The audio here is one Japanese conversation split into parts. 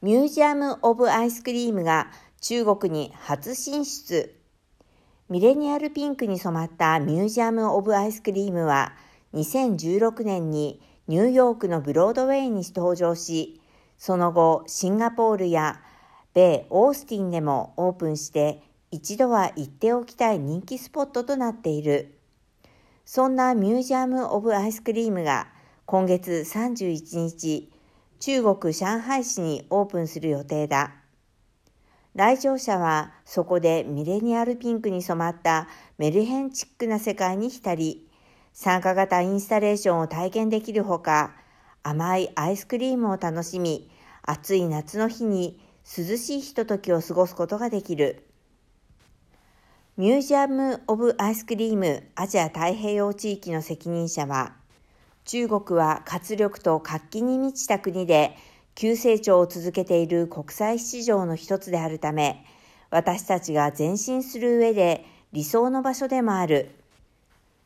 ミュージアム・オブ・アイスクリームが中国に初進出。ミレニアルピンクに染まったミュージアム・オブ・アイスクリームは2016年にニューヨークのブロードウェイに登場し、その後シンガポールや米オースティンでもオープンして一度は行っておきたい人気スポットとなっている。そんなミュージアム・オブ・アイスクリームが今月31日、中国上海市にオープンする予定だ。来場者はそこでミレニアルピンクに染まったメルヘンチックな世界に浸り、参加型インスタレーションを体験できるほか、甘いアイスクリームを楽しみ、暑い夏の日に涼しいひとときを過ごすことができる。ミュージアム・オブ・アイスクリームアジア太平洋地域の責任者は、中国は活力と活気に満ちた国で急成長を続けている国際市場の一つであるため、私たちが前進する上で理想の場所でもある。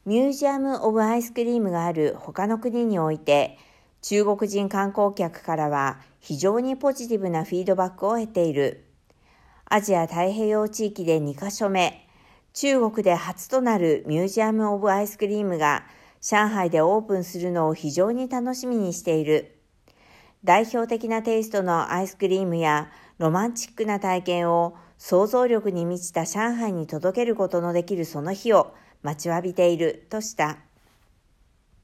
ミュージアム・オブ・アイスクリームがある他の国において、中国人観光客からは非常にポジティブなフィードバックを得ている。アジア太平洋地域で2カ所目、中国で初となるミュージアム・オブ・アイスクリームが上海でオープンするのを非常に楽しみにしている。代表的なテイストのアイスクリームやロマンチックな体験を想像力に満ちた上海に届けることのできるその日を待ちわびているとした。